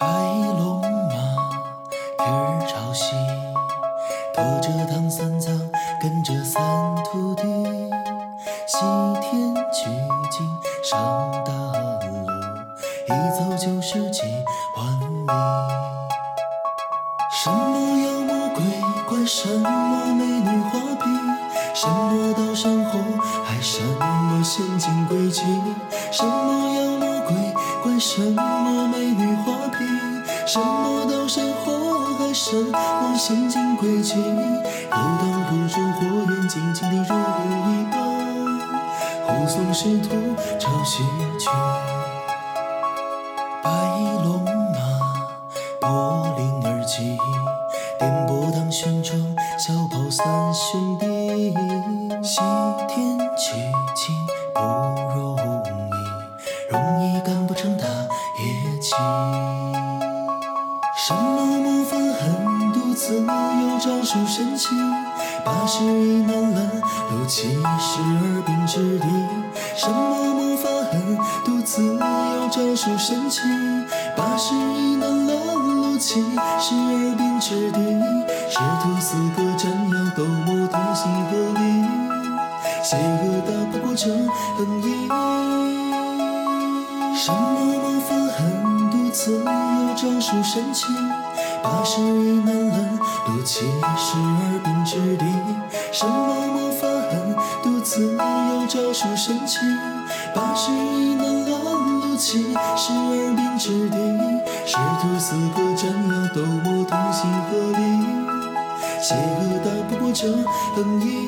白龙马蹄儿朝西驮着唐三藏跟着三徒弟西天取经上大路一走就是几万里什么妖魔鬼怪什么美女画皮什么刀山火海什么陷阱诡计什么妖魔鬼怪什么美女画什么刀山火海，什么陷阱诡计，都挡不住火焰静静的如一般，护送师徒朝西去。白龙马，破铃而起，颠簸当旋转，小跑三兄弟，西天取经不容易，容易干不成大业绩。什么魔法狠毒自有招数神奇，八十一难拦路七十二变之地。什么魔法狠毒自有招数神奇，八十一难拦路七十二变之地。师徒四个斩妖斗魔同心合力，邪恶打不过这横意。什么魔法狠毒自有招数神奇，八十一难拦路七十二并之地。什么魔法狠毒自有招数神奇，八十一难拦路七十二并之地。师徒四个斩妖斗魔同心合力，邪恶打不过这横意。